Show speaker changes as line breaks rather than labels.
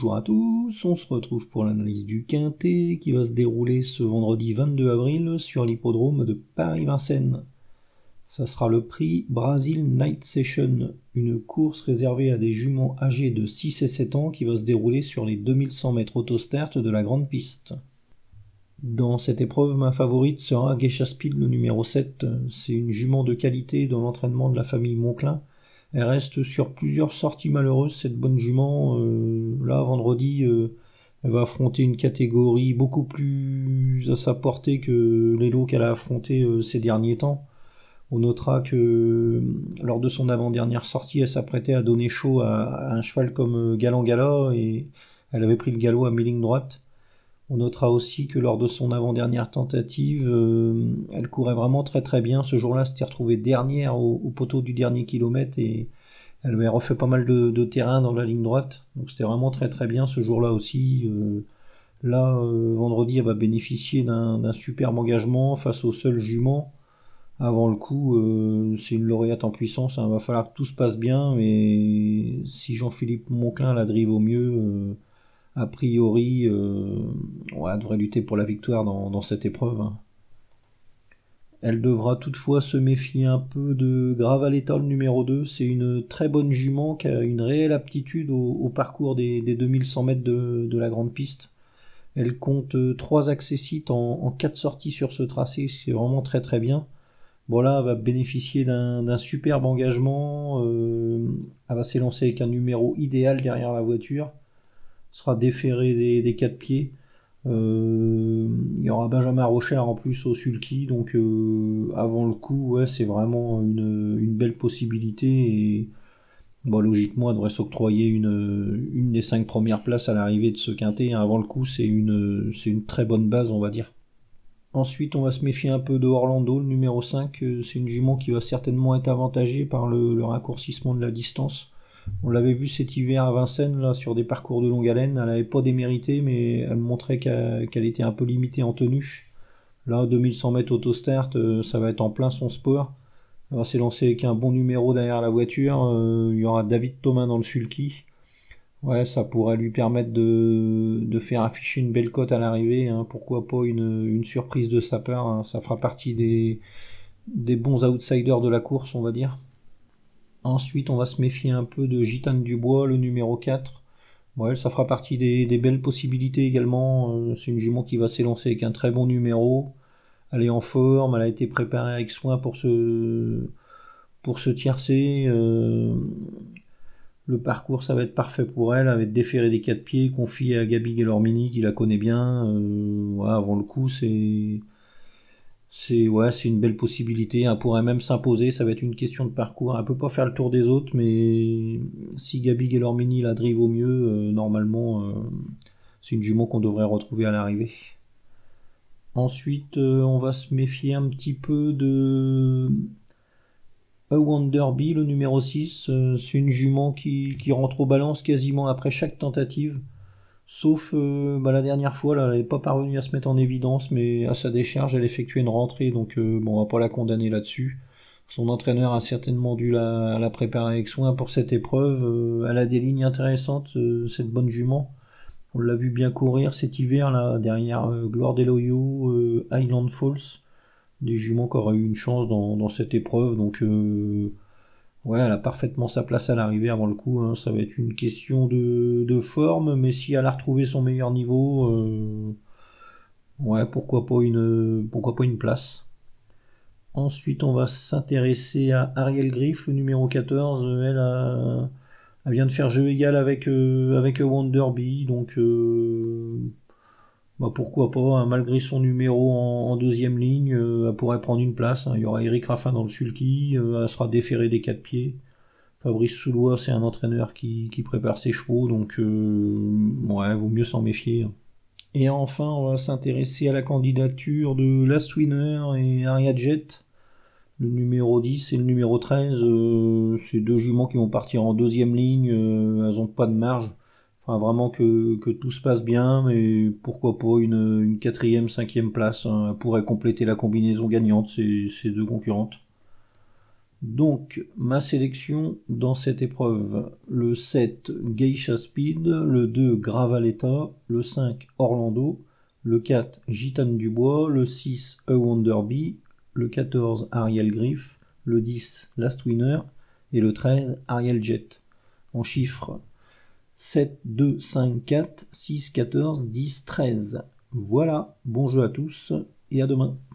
Bonjour à tous, on se retrouve pour l'analyse du Quintet qui va se dérouler ce vendredi 22 avril sur l'hippodrome de Paris-Vincennes. Ça sera le prix Brazil Night Session, une course réservée à des juments âgés de 6 et 7 ans qui va se dérouler sur les 2100 mètres autostart de la grande piste. Dans cette épreuve, ma favorite sera Geisha le numéro 7. C'est une jument de qualité dans l'entraînement de la famille Monclin elle reste sur plusieurs sorties malheureuses, cette bonne jument. Euh, là, vendredi, euh, elle va affronter une catégorie beaucoup plus à sa portée que les lots qu'elle a affronté euh, ces derniers temps. On notera que lors de son avant-dernière sortie, elle s'apprêtait à donner chaud à, un cheval comme Galant Gala et elle avait pris le galop à mi-ligne droite. On notera aussi que lors de son avant-dernière tentative, euh, elle courait vraiment très très bien. Ce jour-là, s'était retrouvée dernière au, poteau du dernier kilomètre et elle avait refait pas mal de, terrain dans la ligne droite. Donc c'était vraiment très très bien ce jour-là aussi. Euh, là, euh, vendredi, elle va bénéficier d'un superbe engagement face au seul jument. Avant le coup, c'est une lauréate en puissance. Il hein. va falloir que tout se passe bien. Mais si Jean-Philippe Monclin la drive au mieux a priori, euh, elle devrait lutter pour la victoire dans, cette épreuve. Hein. Elle devra toutefois se méfier un peu de Gravaletol numéro 2. C'est une très bonne jument qui a une réelle aptitude au, parcours des, 2100 mètres de, la grande piste. Elle compte 3 euh, accessites en, en 4 sorties sur ce tracé, c'est vraiment très très bien. Bon là, elle va bénéficier d'un superbe engagement. Euh, elle va s'élancer avec un numéro idéal derrière la voiture sera déféré des, des quatre pieds. Euh, il y aura Benjamin Rocher en plus au sulky, donc euh, avant le coup, c'est vraiment une, belle possibilité et logiquement, elle devrait s'octroyer une, des cinq premières places à l'arrivée de ce quintet. Avant le coup, c'est une, très bonne base, on va dire. Ensuite, on va se méfier un peu de Orlando, le numéro 5. C'est une jument qui va certainement être avantagée par le raccourcissement de la distance. On l'avait vu cet hiver à Vincennes, là, sur des parcours de longue haleine. Elle n'avait pas démérité, mais elle montrait qu'elle était un peu limitée en tenue. Là, 2100 mètres autostart, euh, ça va être en plein son sport. Elle va s'élancer avec un bon numéro derrière la voiture. Euh, il y aura David Thomas dans le sulky. Ouais, ça pourrait lui permettre de, faire afficher une belle cote à l'arrivée. Hein. Pourquoi pas une, surprise de sa part. Hein. Ça fera partie des, des bons outsiders de la course, on va dire. Ensuite, on va se méfier un peu de Gitane Dubois, le numéro 4. Bon, ça fera partie des, belles possibilités également. Euh, c'est une jument qui va s'élancer avec un très bon numéro. Elle est en forme, elle a été préparée avec soin pour ce, pour ce tiercé. Euh, le parcours, ça va être parfait pour elle. Être déférée des quatre pieds, confiée à Gabi Gellormini qui la connaît bien. Euh, avant le coup, c'est c'est une belle possibilité. Elle pourrait même s'imposer. Ça va être une question de parcours. Elle peut pas faire le tour des autres, mais si Gabi Gellormini la drive au mieux, euh, normalement, euh, c'est une jument qu'on devrait retrouver à l'arrivée. Ensuite, euh, on va se méfier un petit peu de A Wonderby, le numéro 6. c'est une jument qui rentre aux balances quasiment après chaque tentative. Sauf euh, bah, la dernière fois, elle n'est pas parvenue à se mettre en évidence, mais à sa décharge, elle effectuait une rentrée, donc euh, bon, on va pas la condamner là-dessus. Son entraîneur a certainement dû la, préparer avec soin pour cette épreuve. Euh, elle a des lignes intéressantes, cette bonne jument. On l'a vu bien courir cet hiver là, derrière Gloire des Loyaux, Highland Falls. Des juments qui auraient eu une chance dans, dans cette épreuve, donc Ouais, elle a parfaitement sa place à l'arrivée avant le coup. Hein. Ça va être une question de, forme, mais si elle a retrouvé son meilleur niveau, euh, ouais, pourquoi pas une, pourquoi pas une place. Ensuite, on va s'intéresser à Ariel Griff, le numéro 14. Elle, elle vient de faire jeu égal avec, euh, avec Wonderby, donc euh, bah pourquoi pas, hein, malgré son numéro en, deuxième ligne, euh, elle pourrait prendre une place. Hein. Il y aura Eric Raffin dans le sulky, euh, elle sera déférée des quatre pieds. Fabrice Soulois, c'est un entraîneur qui, prépare ses chevaux, donc euh, ouais, vaut mieux s'en méfier. Hein. Et enfin, on va s'intéresser à la candidature de Last Winner et Aria Jet. Le numéro 10 et le numéro 13, c'est deux juments qui vont partir en deuxième ligne, elles n'ont pas de marge vraiment que, tout se passe bien, mais pourquoi pas une, quatrième, cinquième place hein, pourrait compléter la combinaison gagnante, ces, deux concurrentes. Donc, ma sélection dans cette épreuve, le 7 Geisha Speed, le 2 Gravaletta, le 5 Orlando, le 4 Gitane Dubois, le 6 A Wonder Bee, le 14 Ariel Griff, le 10 Last Winner et le 13 Ariel Jet. En chiffres 7, 2, 5, 4, 6, 14, 10, 13. Voilà, bon jeu à tous et à demain.